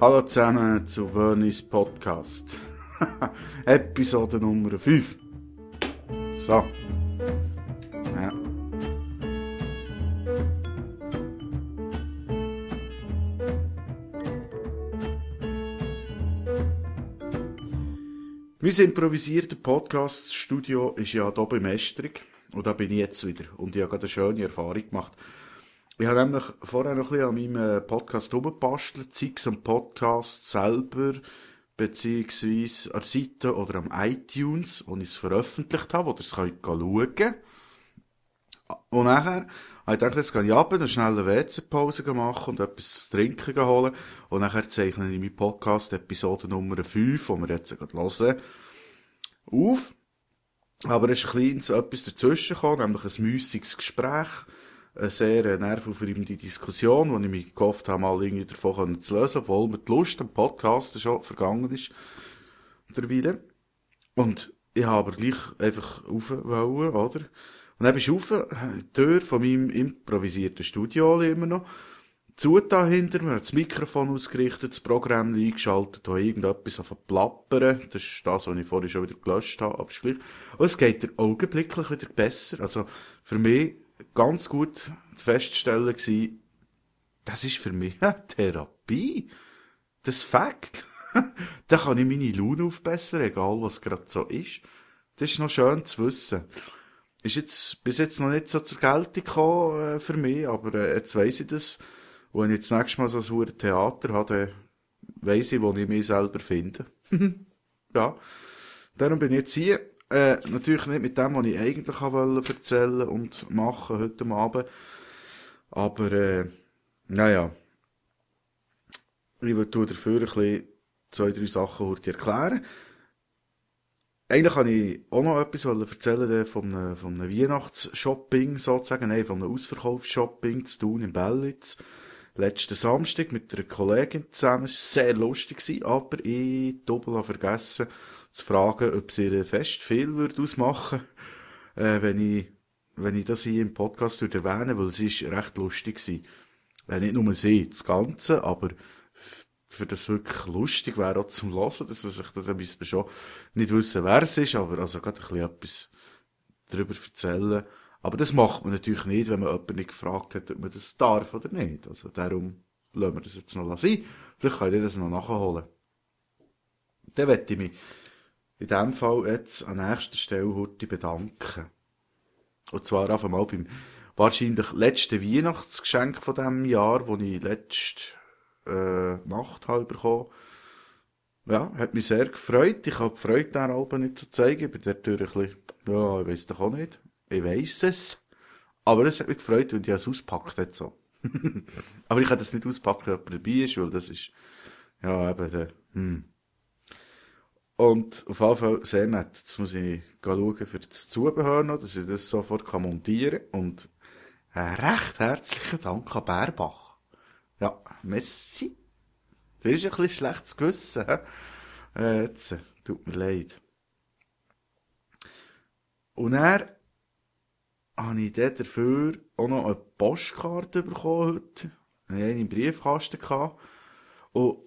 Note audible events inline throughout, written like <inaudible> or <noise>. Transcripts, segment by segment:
Hallo zusammen zu Vernis Podcast. <laughs> Episode Nummer 5. So. Ja. Mein improvisierter Podcast-Studio ist ja hier bei Mestrig. Und da bin ich jetzt wieder. Und ich habe gerade eine schöne Erfahrung gemacht. Ich habe nämlich vorher noch ein bisschen an meinem Podcast rumgebastelt, sei es am Podcast selber, beziehungsweise an der Seite oder am iTunes, wo ich es veröffentlicht habe, wo ihr es könnt schauen könnt. Und nachher habe ich gedacht, jetzt gehe ich runter, eine schnelle WC-Pause machen und etwas zu trinken holen. Und nachher zeichne ich meinen Podcast Episode Nummer 5, die wir jetzt gerade hören, auf. Aber es ist ein kleines etwas dazwischen gekommen, nämlich ein müßiges Gespräch, eine sehr nervaufreibende Diskussion, wo ich mich gehofft habe, mal irgendwie davon zu lösen, obwohl mir die Lust am Podcast schon vergangen ist, derweil. Und ich habe aber gleich einfach rauf oder? Und dann bist du rauf, die Tür von meinem improvisierten Studio immer noch, zugetan hinter mir, das Mikrofon ausgerichtet, das Programm eingeschaltet, da irgendetwas auf plappern. Das ist das, was ich vorhin schon wieder gelöscht habe, aber es geht dir augenblicklich wieder besser. Also, für mich ganz gut zu feststellen gewesen, das ist für mich Therapie. Das Fakt. <laughs> da kann ich meine Laune aufbessern, egal was gerade so ist. Das ist noch schön zu wissen. Ist jetzt, bis jetzt noch nicht so zur Geltung gekommen, äh, für mich, aber äh, jetzt weiss ich das. Und wenn ich jetzt nächstes Mal so ein Theater habe, dann weiss ich, wo ich mich selber finde. <laughs> ja. Darum bin ich jetzt hier. Äh, natürlich nicht mit dem, was ich eigentlich wollte erzählen und machen heute Abend. Aber, äh, naja. Ich würde dafür ein bisschen zwei, drei Sachen erklären. Eigentlich kann ich auch noch etwas erzählen von einem, von einem Weihnachtsshopping sozusagen, nein, von einem Ausverkaufsshopping zu tun in Bellitz letzten Samstag mit einer Kollegin zusammen. Es war sehr lustig, aber ich doppelt vergessen zu fragen, ob sie ihr Fest viel würde ausmachen äh, wenn ich, wenn ich das hier im Podcast würde erwähnen, weil es ist recht lustig war. Äh, nicht nur sie, das Ganze, aber für das wirklich lustig wäre auch zum Hören, dass man sich das ein bisschen schon nicht wissen, wer es ist, aber also gerade ein bisschen etwas darüber erzählen. Aber das macht man natürlich nicht, wenn man jemanden nicht gefragt hat, ob man das darf oder nicht. Also darum lassen wir das jetzt noch sein. Vielleicht kann ich das noch nachholen. Dann möchte ich mich in dem Fall jetzt an nächster Stelle heute bedanken. Und zwar einfach mal beim wahrscheinlich letzten Weihnachtsgeschenk von diesem Jahr, das ich letzte äh, Nacht habe bekommen. Ja, hat mich sehr gefreut. Ich habe die Freude der Alben nicht zu zeigen. Ich bin dort ein bisschen, ja, ich weiss doch auch nicht. Ich weiss es. Aber es hat mich gefreut, wenn ich es auspackt hat, so. <laughs> Aber ich kann das nicht auspacken, wenn jemand dabei ist, weil das ist, ja, eben, der, hm. Und auf jeden Fall sehr nett. Jetzt muss ich schauen für das Zubehör noch, dass ich das sofort montieren kann. Und einen recht herzlichen Dank an Bärbach. Ja, merci. Das ist ein bisschen schlechtes Gewissen. Äh, jetzt, tut mir leid. Und er habe ich dann dafür auch noch eine Postkarte bekommen heute. Ich hatte eine im Briefkasten. Gehabt. Und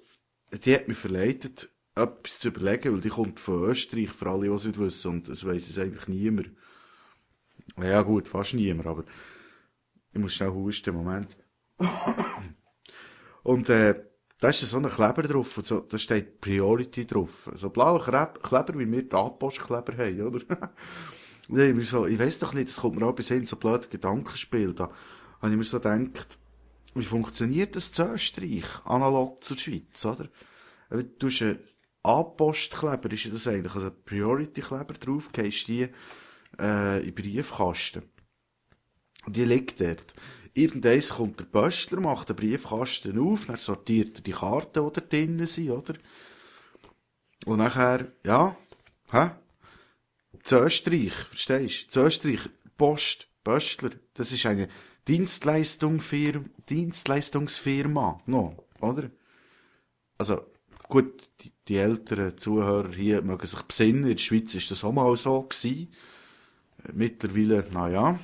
die hat mich verleitet, etwas zu überlegen, weil die kommt von Österreich, für alle, die es nicht wissen, und es weiss es eigentlich niemand. Ja gut, fast niemand, aber ich muss schnell husten, Moment. <coughs> und äh, da ist so ein Kleber drauf, und so, da steht Priority drauf. So blaue Kleber, wie wir die Anpostkleber haben, oder? <laughs> Nee, ich, so, ich weiss doch nicht, das kommt mir auch bis hin so blöde Gedankenspiel. Da habe ich mir so gedacht, wie funktioniert das zu Österreich, analog zur Schweiz, oder? Du hast einen A-Postkleber, ist das eigentlich, also Priority-Kleber drauf, gehst die, äh, in Briefkasten. Die liegt dort. Irgendeins kommt der Böstler, macht den Briefkasten auf, dann sortiert er die Karten, die da drinnen sind, oder? Und nachher, ja, hä? zu Österreich, verstehst du? Zu Österreich, Post, Böstler, das ist eine Dienstleistung Dienstleistungsfirma, no, oder? Also, gut, die, die älteren Zuhörer hier mögen sich besinnen, in der Schweiz ist das auch mal so gewesen. Mittlerweile, naja,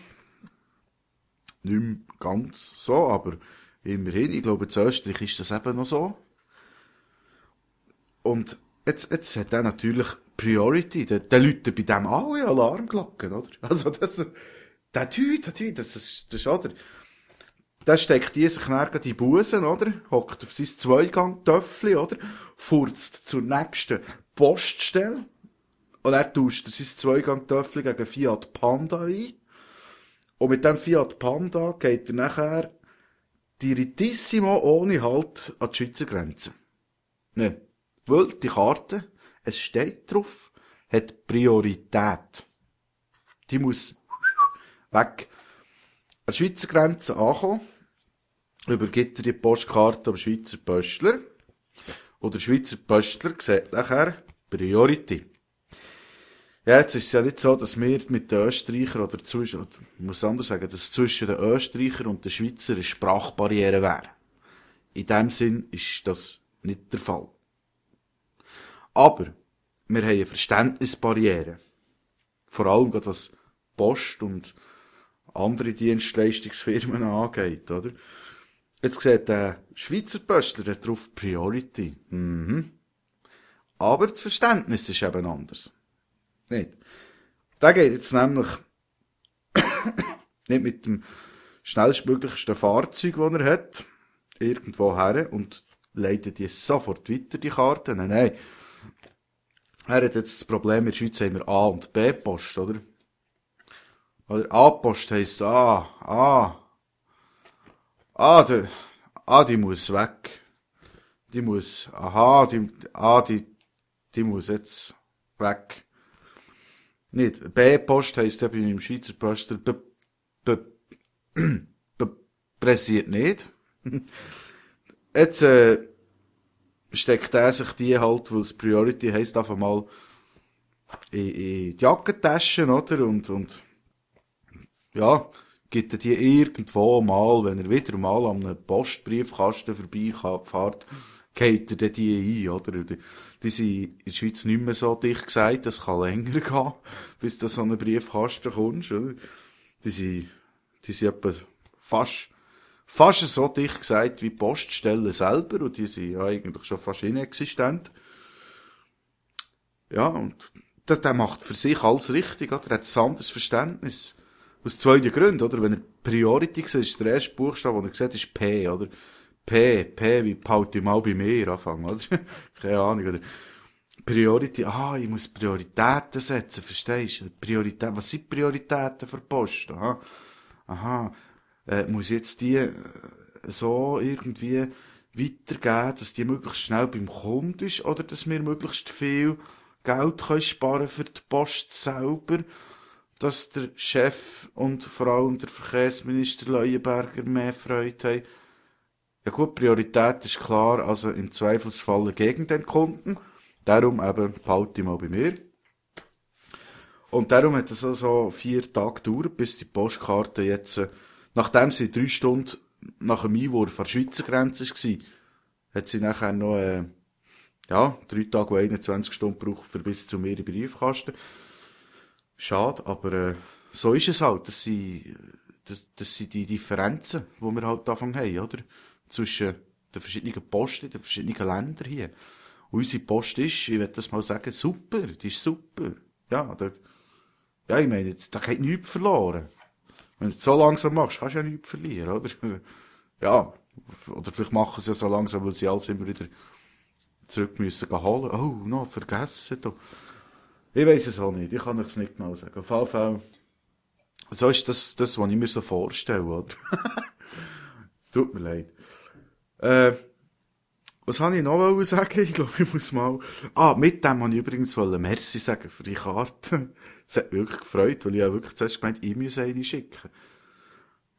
nicht mehr ganz so, aber immerhin, ich glaube, zu Österreich ist das eben noch so. Und jetzt, jetzt hat er natürlich Priority. Der, der Leute bei dem alle Alarmglocken, oder? Also, das, der Typ, der Typ, das ist, das ist, oder? Der steckt die sich dann die Busen, oder? Hockt auf sein Zweigang-Töffli, oder? Furzt zur nächsten Poststelle. Und er tauscht sein Zweigang-Töffli gegen Fiat Panda ein. Und mit dem Fiat Panda geht er nachher direttissimo ohne Halt an die Schweizer Grenze. Ne. Weil die Karte, es steht drauf, hat Priorität. Die muss weg. An der Schweizer Grenze ankommen, übergibt er die Postkarte am Schweizer Pöstler. Und der Schweizer Pöstler sieht nachher Priority. Ja, jetzt ist es ja nicht so, dass wir mit den Österreichern oder zwischen, ich muss anders sagen, dass zwischen den Österreichern und den Schweizer eine Sprachbarriere wäre. In dem Sinn ist das nicht der Fall. Aber wir haben eine Verständnisbarriere. Vor allem gerade was Post und andere Dienstleistungsfirmen angeht, oder? Jetzt sieht der Schweizer Postler drauf Priority. Mhm. Aber das Verständnis ist eben anders. Nicht? Der geht jetzt nämlich <coughs> nicht mit dem schnellstmöglichsten Fahrzeug, das er hat, irgendwo her und leitet die sofort weiter, die Karte. Nein, nein. Er hat jetzt das Problem, in der Schweiz haben wir A- und B-Post, oder? Oder A-Post heisst A, A. A, die, A, die muss weg. Die muss, aha, die, A, die, die muss jetzt weg. Nicht. B-Post heisst ja bei meinem Schweizer Poster, b, b, b, pressiert nicht. <laughs> Jetzt, äh, steckt er sich die halt, weil es Priority heisst, einfach mal in, in die Jackentaschen, oder? Und, und, ja, gibt er die irgendwo mal, wenn er wieder mal an einem Postbriefkasten vorbeifährt, geht er die ein, oder? Die sind in der Schweiz nicht mehr so dicht gesagt, das kann länger <laughs> gehen, bis du so einen Briefkasten kommst, oder? Die sind, die sind etwa fast, fast so dicht gesagt wie Poststellen selber, und die sind ja eigentlich schon fast inexistent. Ja, und der, der macht für sich alles richtig, oder? Er hat ein anderes Verständnis. Aus zwei Gründen, oder? Wenn er Priority sieht, ist der erste Buchstabe, den er sieht, ist P, oder? P, P, wie behalte ich mal bei mir anfangen, oder? <laughs> Keine Ahnung, oder? Priority, ah, ich muss Prioritäten setzen, verstehst du? Priorität, was sind Prioritäten für Post? Aha, aha, äh, muss jetzt die äh, so irgendwie weitergeben, dass die möglichst schnell beim Kunden ist, oder dass wir möglichst viel Geld können sparen für die Post selber, dass der Chef und vor allem der Verkehrsminister Leuenberger mehr Freude haben. Ja gut, Priorität ist klar, also im Zweifelsfall gegen den Kunden. Darum eben, behalte mal bei mir. Und darum hat es also vier Tage gedauert, bis die Postkarte jetzt, äh, nachdem sie drei Stunden nach dem Einwurf an der Schweizer Grenze war, hat sie nachher noch, äh, ja, drei Tage und 21 Stunden gebraucht für bis zu mir in Briefkasten. Schade, aber äh, so ist es halt. Das sind, das, das sind die Differenzen, die wir halt davon haben, oder? Zwischen den verschiedenen Posten den verschiedenen Ländern hier. Und unsere Post ist, ich will das mal sagen, super. Die ist super. Ja, da, ja, ich meine, da geht nichts verloren. Wenn du es so langsam machst, kannst du ja nichts verlieren, oder? <laughs> ja. Oder vielleicht machen sie ja so langsam, weil sie alles immer wieder zurück müssen holen. Oh, noch vergessen. Da. Ich weiß es auch nicht. Ich kann es nicht genau sagen. Auf jeden Fall, so ist das, das, was ich mir so vorstelle, oder? <laughs> Tut mir leid. Äh, was habe ich noch sagen? Ich glaube, ich muss mal... Ah, mit dem wollte ich übrigens Merci sagen für die Karte. Es hat mich wirklich gefreut, weil ich ja wirklich zuerst gemeint, ich muss eine schicken.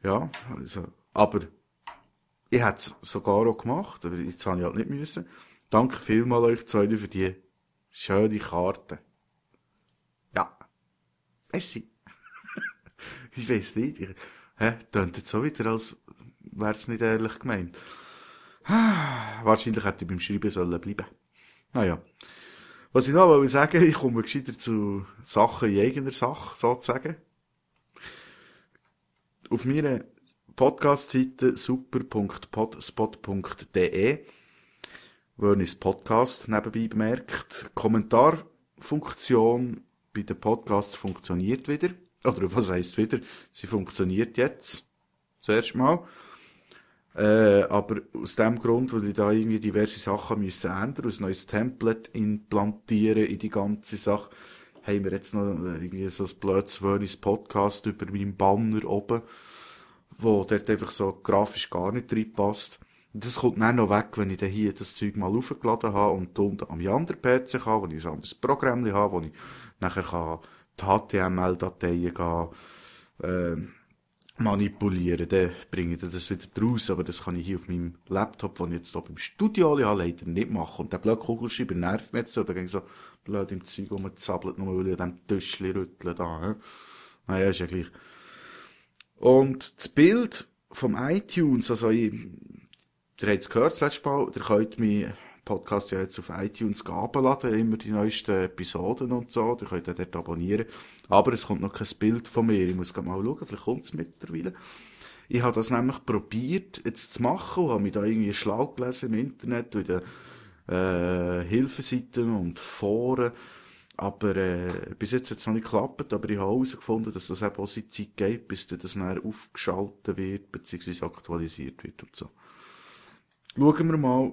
Ja, also, aber ich hätte es sogar auch gemacht, aber jetzt habe ich halt nicht müssen. Danke vielmals euch zwei für die schöne Karte. Merci. <laughs> ich weiß nicht. Ich, hä? Tönt jetzt so wieder, als wäre es nicht ehrlich gemeint. <sighs> Wahrscheinlich hätte ich beim Schreiben sollen bleiben. Naja. Was ich noch wollte sagen, ich komme gescheiter zu Sachen in eigener Sache, sozusagen. Auf meiner Podcast-Seite super.podspot.de Wörnis Podcast nebenbei bemerkt. Kommentarfunktion bei den Podcasts funktioniert wieder. Oder was heisst wieder? Sie funktioniert jetzt. Zuerst mal. Äh, aber aus dem Grund, weil ich da irgendwie diverse Sachen müssen ändern, ein neues Template implantieren in die ganze Sache, haben wir jetzt noch irgendwie so ein blödes Wörnis Podcast über meinem Banner oben, wo dort einfach so grafisch gar nicht reinpasst. Und das kommt dann noch weg, wenn ich dann hier das Zeug mal aufgeladen habe und unten am anderen PC kann, wo ich ein anderes Programm habe, wo ich nachher die HTML-Dateien gehen, äh, manipulieren, dann bringe ich das wieder draus, aber das kann ich hier auf meinem Laptop, den ich jetzt hier im Studio habe, leider nicht machen. Und der blöde Kugelschreiber nervt mich jetzt so, da ging so blöd im Zeug rumzappelt, nur weil ich an dem Tischchen rüttle da. Ja. Naja, ist ja gleich. Und das Bild vom iTunes, also ich, ihr habt es gehört, das letzte Mal, ihr könnt mich Podcast ja jetzt auf iTunes abladen, immer die neuesten Episoden und so, ihr könnt auch dort abonnieren. Aber es kommt noch kein Bild von mir, ich muss mal schauen, vielleicht kommt es mittlerweile. Ich habe das nämlich probiert, jetzt zu machen, und habe mich da irgendwie schlau gelesen im Internet, in den äh, Hilfeseiten und Foren, aber äh, bis jetzt hat es noch nicht geklappt, aber ich habe herausgefunden, dass das auch seine Zeit geht, bis das dann aufgeschaltet wird, beziehungsweise aktualisiert wird und so. Schauen wir mal,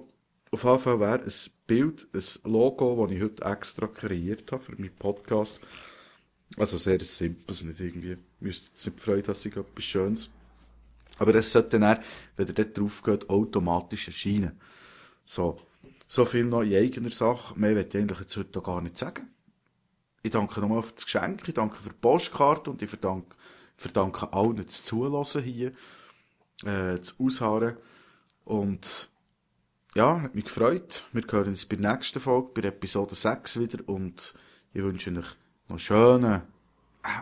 auf Fall wäre ein Bild, ein Logo, das ich heute extra kreiert habe für meinen Podcast. Also sehr simpel, also nicht irgendwie, müsst jetzt nicht freuen, dass ich etwas Schönes. Aber es sollte dann, wenn ihr dort drauf geht, automatisch erscheinen. So. So viel noch in eigener Sache. Mehr will ich eigentlich jetzt heute gar nicht sagen. Ich danke nochmal für das Geschenk, ich danke für die Postkarte und ich verdanke, verdanke allen das Zulassen hier, äh, das Ausharren. Und ja, hat mich gefreut. Wir hören uns bei der nächsten Folge, bei Episode 6 wieder und ich wünsche euch noch einen schönen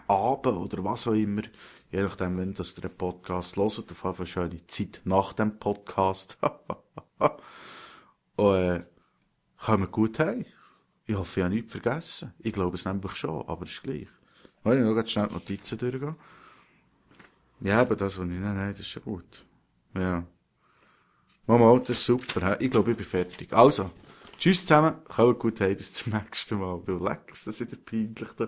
Abend oder was auch immer. Je nachdem, wenn das der Podcast hört, auf jeden Fall eine schöne Zeit nach dem Podcast. <laughs> und äh, kommen gut heim. Ich hoffe, ich habe nichts vergessen. Ich glaube es nämlich schon, aber es ist gleich. Wollen wir noch ganz schnell die Notizen durchgehen? Ja, aber das, was ich, nein, nein, das ist schon gut. Ja. Mama, das ist super. Ich glaube, ich bin fertig. Also, tschüss zusammen, kommt gut heim, bis zum <laughs> nächsten Mal. Du leckst, das ist wieder peinlich da.